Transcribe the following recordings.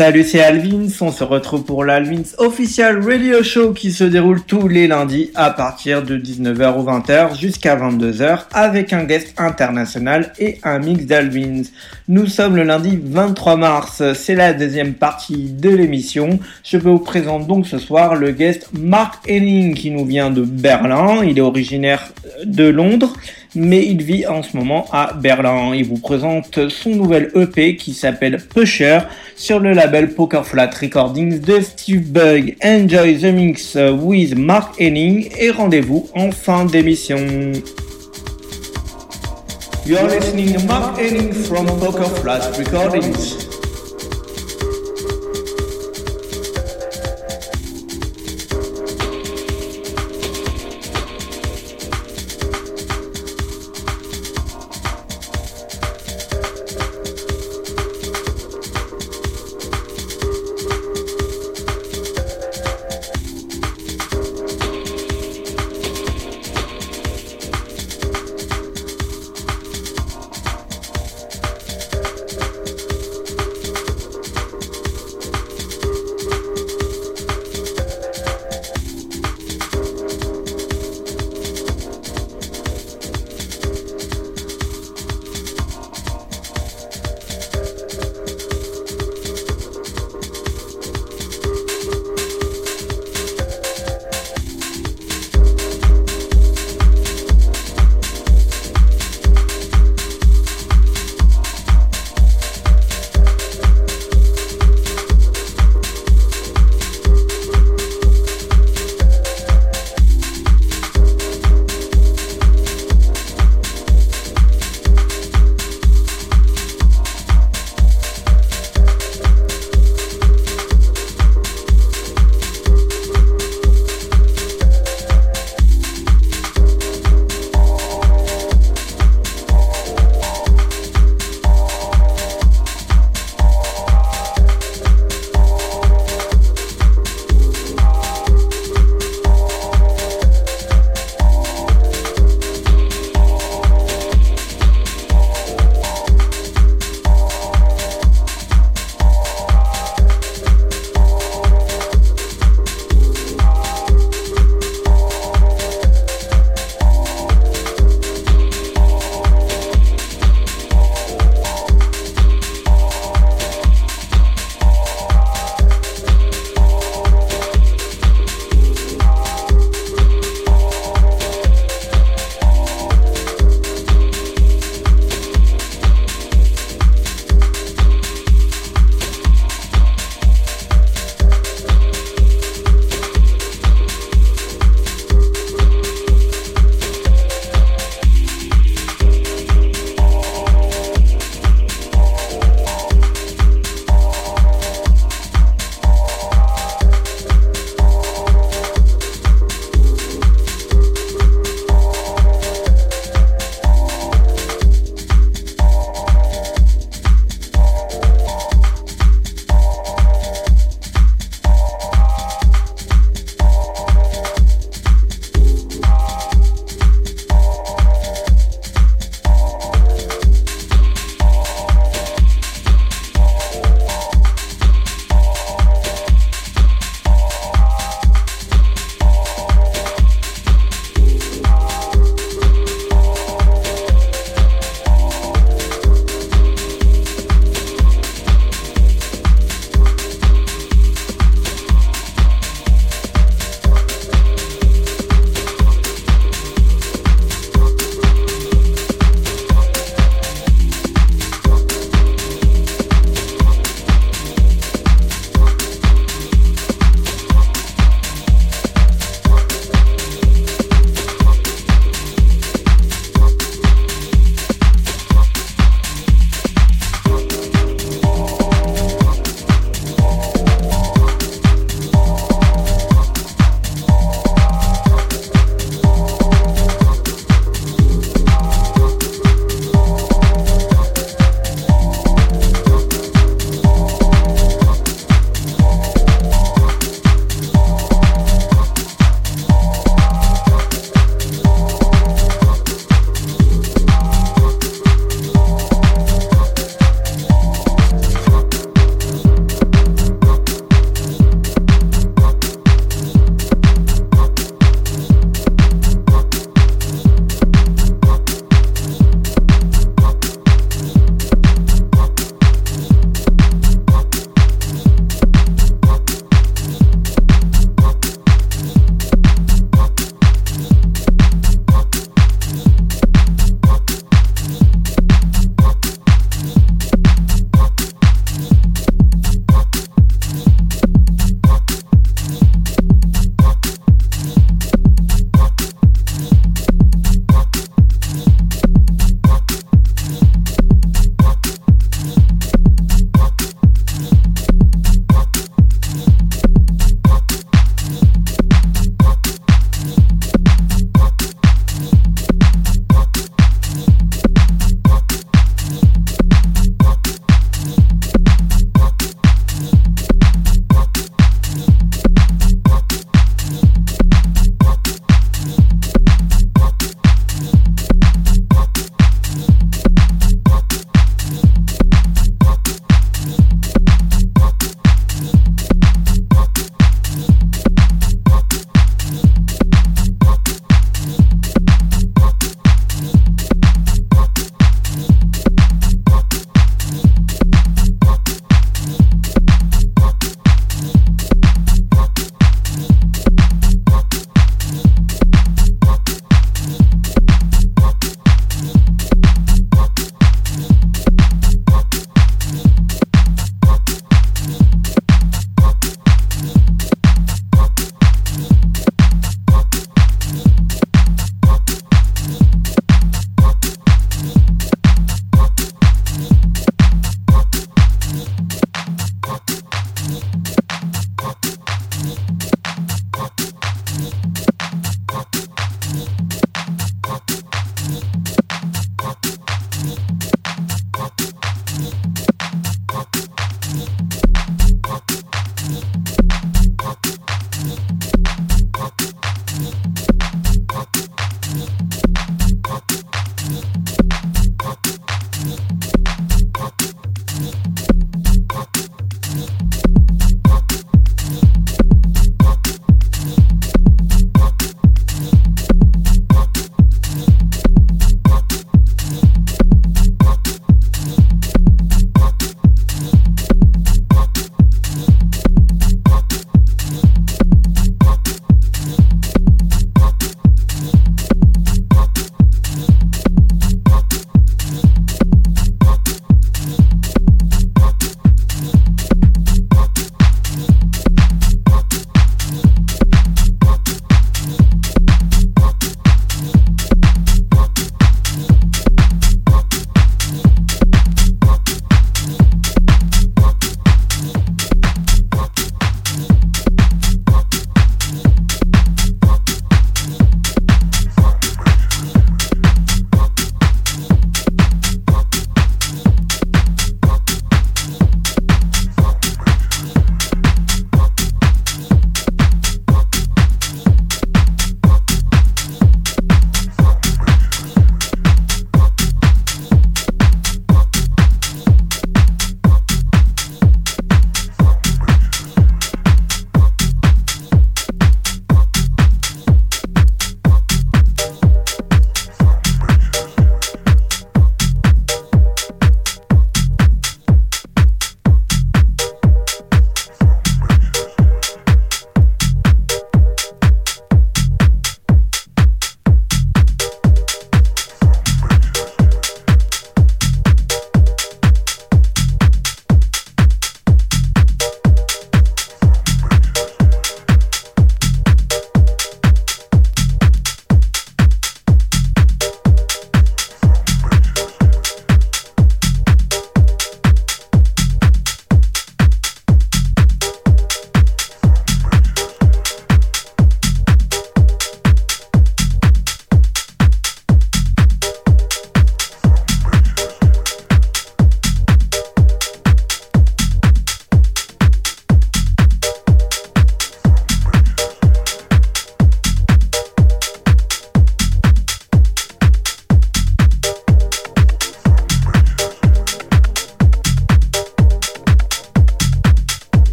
Salut, c'est Alvins. On se retrouve pour l'Alvins Official Radio Show qui se déroule tous les lundis à partir de 19h ou 20h jusqu'à 22h avec un guest international et un mix d'Alvins. Nous sommes le lundi 23 mars. C'est la deuxième partie de l'émission. Je vous présente donc ce soir le guest Mark Henning qui nous vient de Berlin. Il est originaire de Londres mais il vit en ce moment à Berlin. Il vous présente son nouvel EP qui s'appelle Pusher sur le label Poker Flat Recordings de Steve Bug. Enjoy the mix with Mark Henning et rendez-vous en fin d'émission. You're listening to Mark Henning from Poker Flat Recordings.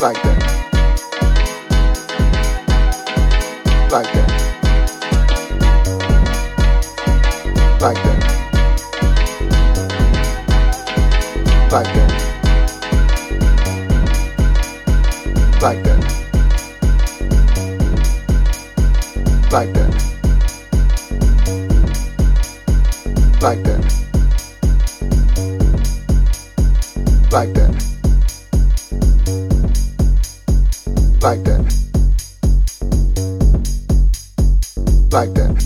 Like that. Like that. Like that. Like that. Like that. Like that. Like that. Like that. Like that. Like that.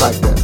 like that.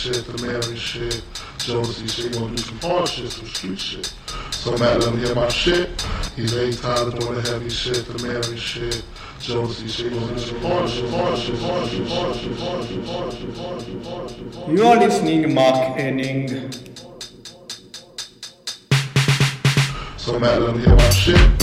shit, the Mary shit, shit, gonna do some hard shit, some street shit. So let him hear my shit. He's tired of doing the heavy shit, the Mary shit, shit, gonna do some hard shit, hard shit, hard shit, hard shit, hard shit, hard shit, hard shit, hard shit. You are listening, Mark Enning. So let him hear my shit.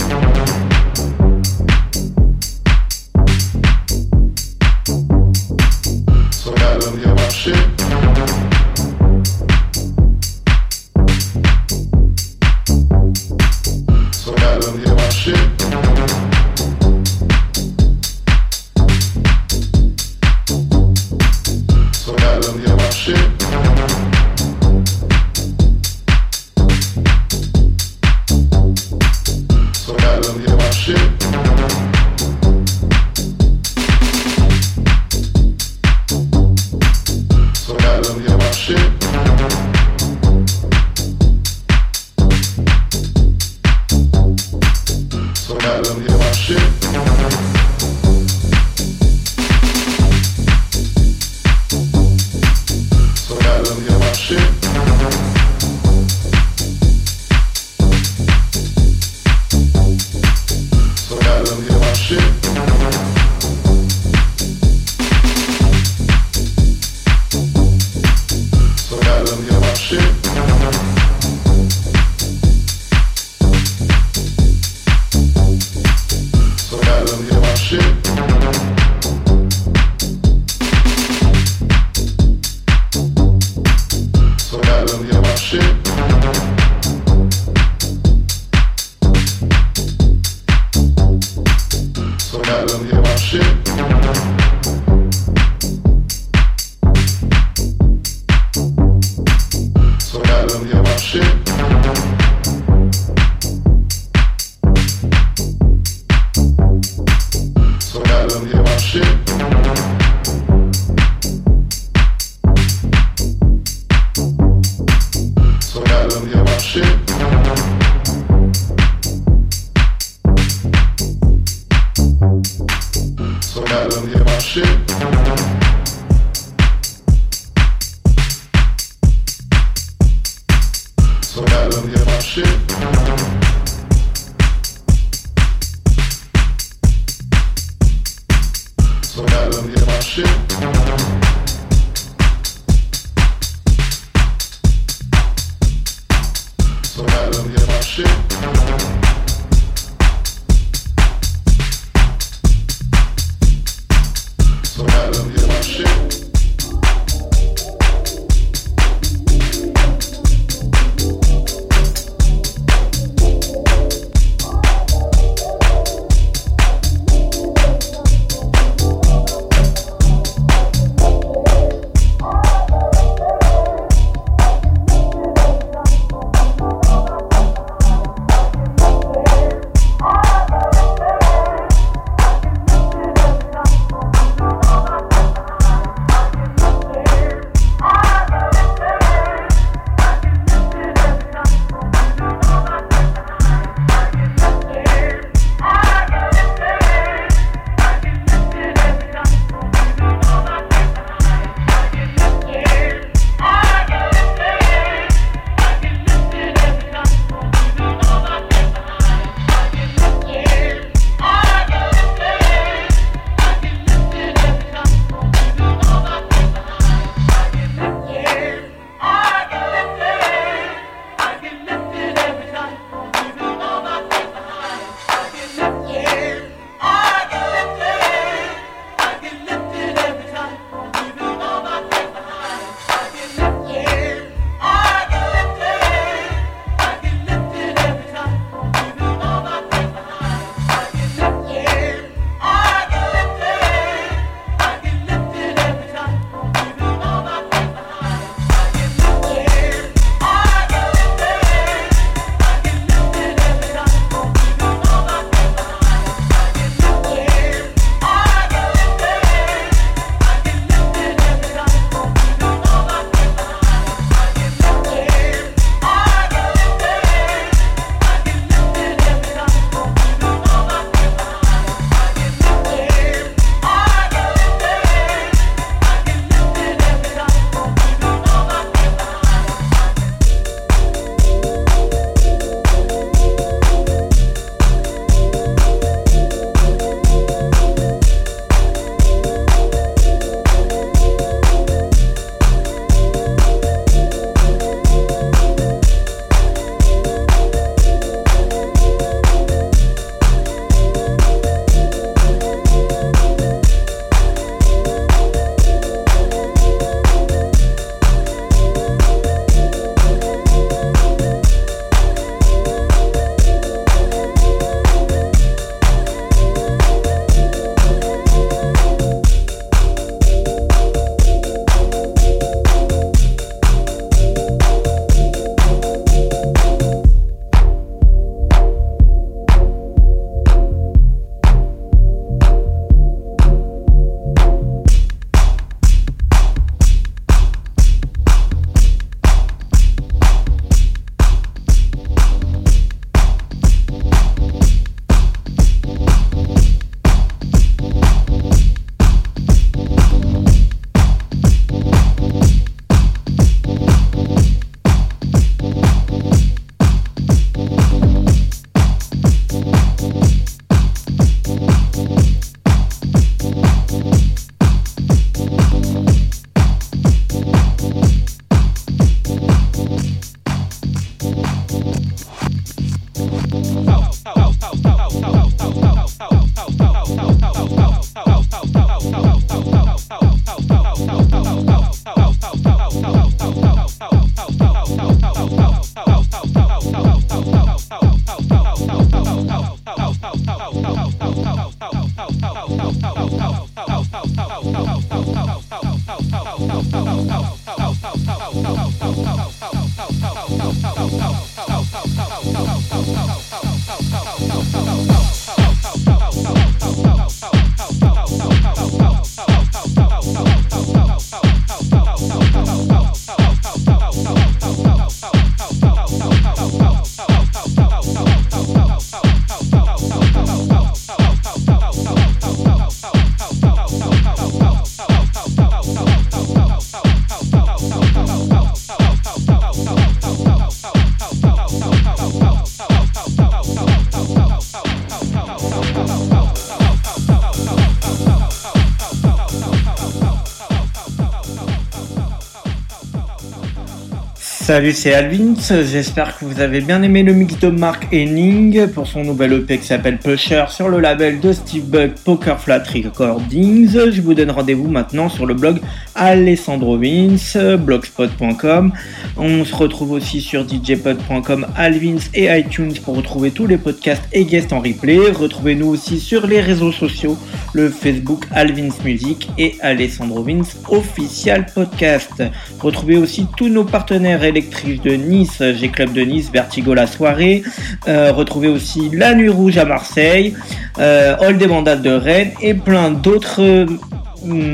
Salut, c'est Alvin. J'espère que vous avez bien aimé le mix de Mark Henning pour son nouvel EP qui s'appelle Pusher sur le label de Steve Buck Poker Flat Recordings. Je vous donne rendez-vous maintenant sur le blog Alessandro Vince, blogspot.com. On se retrouve aussi sur djpod.com, Alvins et iTunes pour retrouver tous les podcasts et guests en replay. Retrouvez-nous aussi sur les réseaux sociaux, le Facebook Alvins Music et Alessandro Vince Official Podcast. Retrouvez aussi tous nos partenaires électriques de Nice, G-Club de Nice, Vertigo la soirée. Euh, retrouvez aussi La Nuit Rouge à Marseille, euh, All des Mandats de Rennes et plein d'autres euh,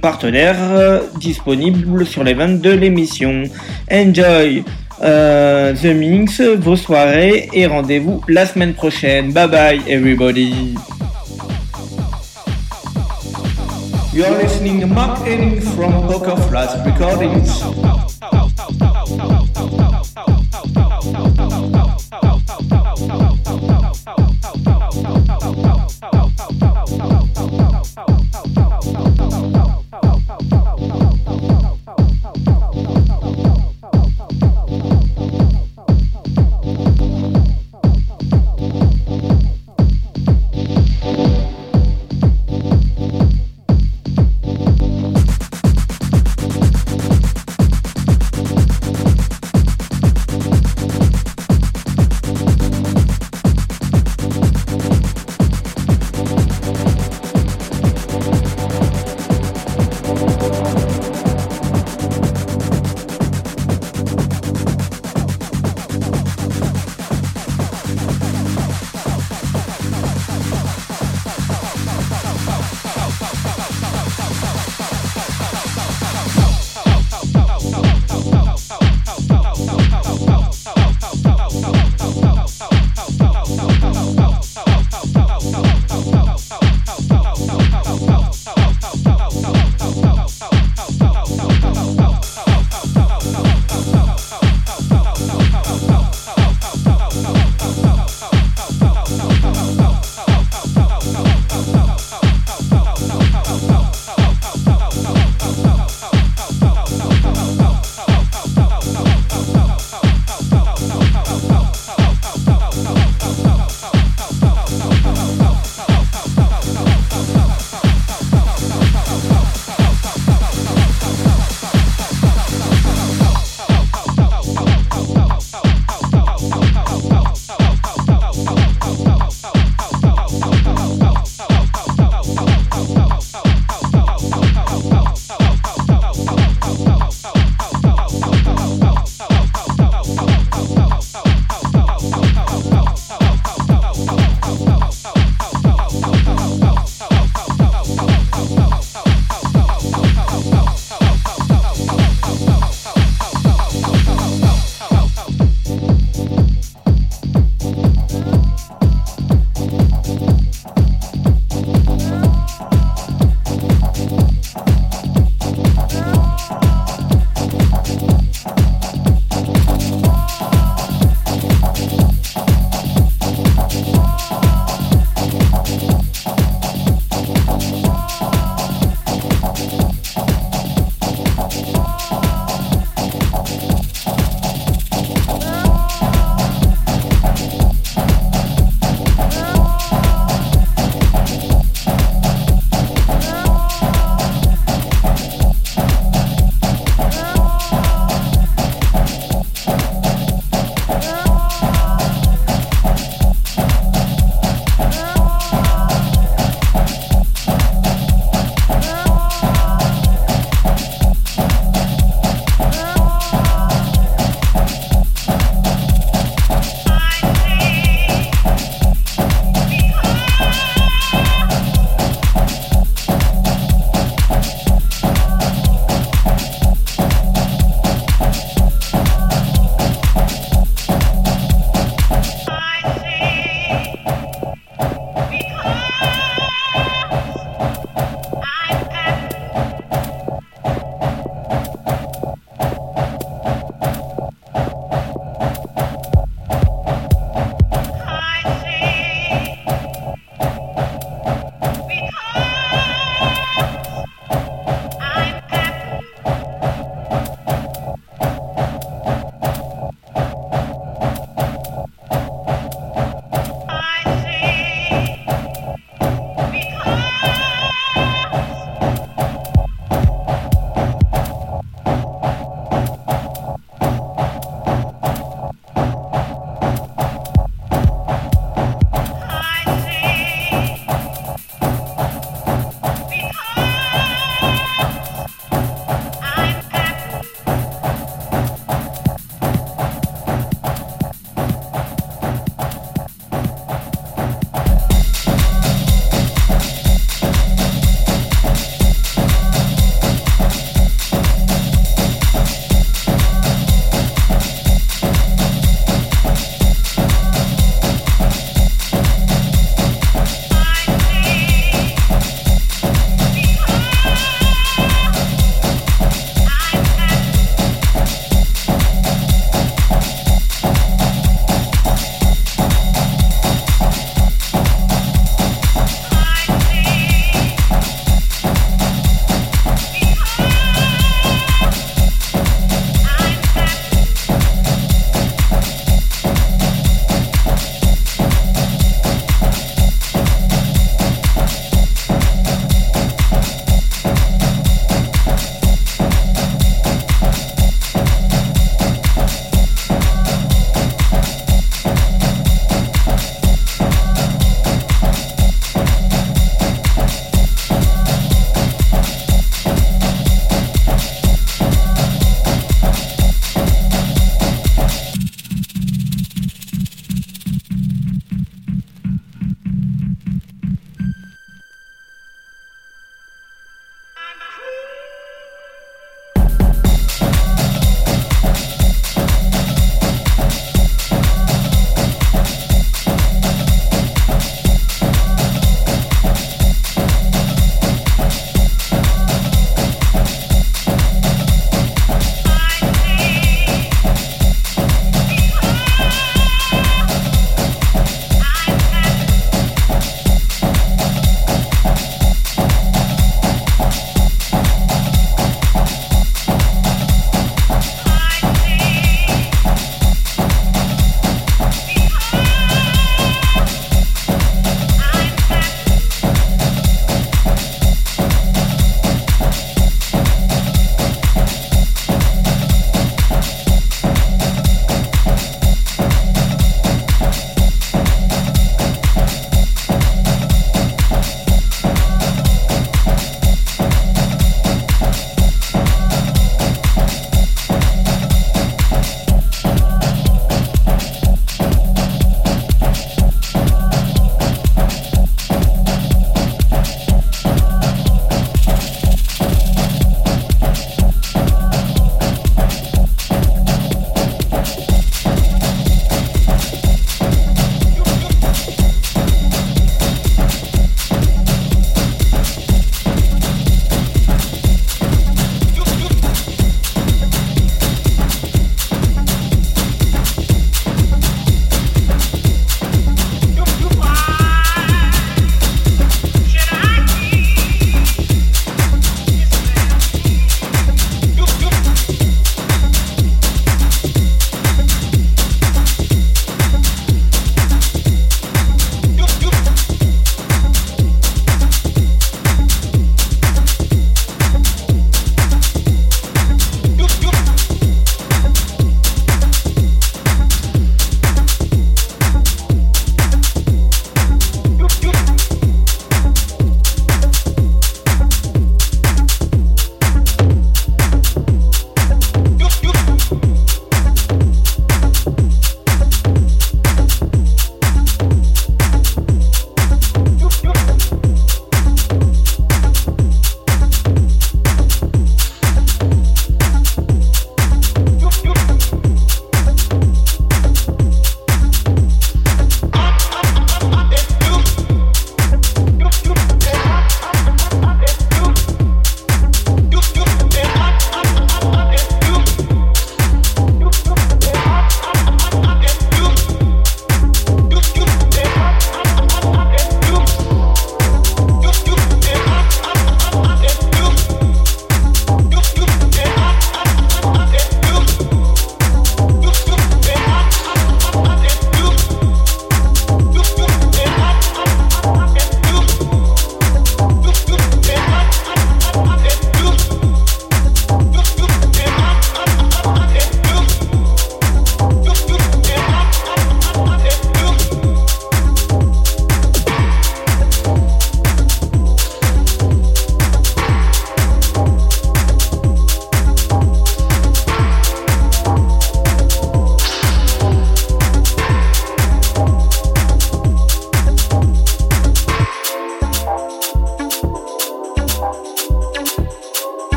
partenaires euh, disponibles sur les ventes de l'émission. Enjoy euh, The Mix, vos soirées et rendez-vous la semaine prochaine. Bye bye everybody. You are listening to Mark Henning from Poker Recordings.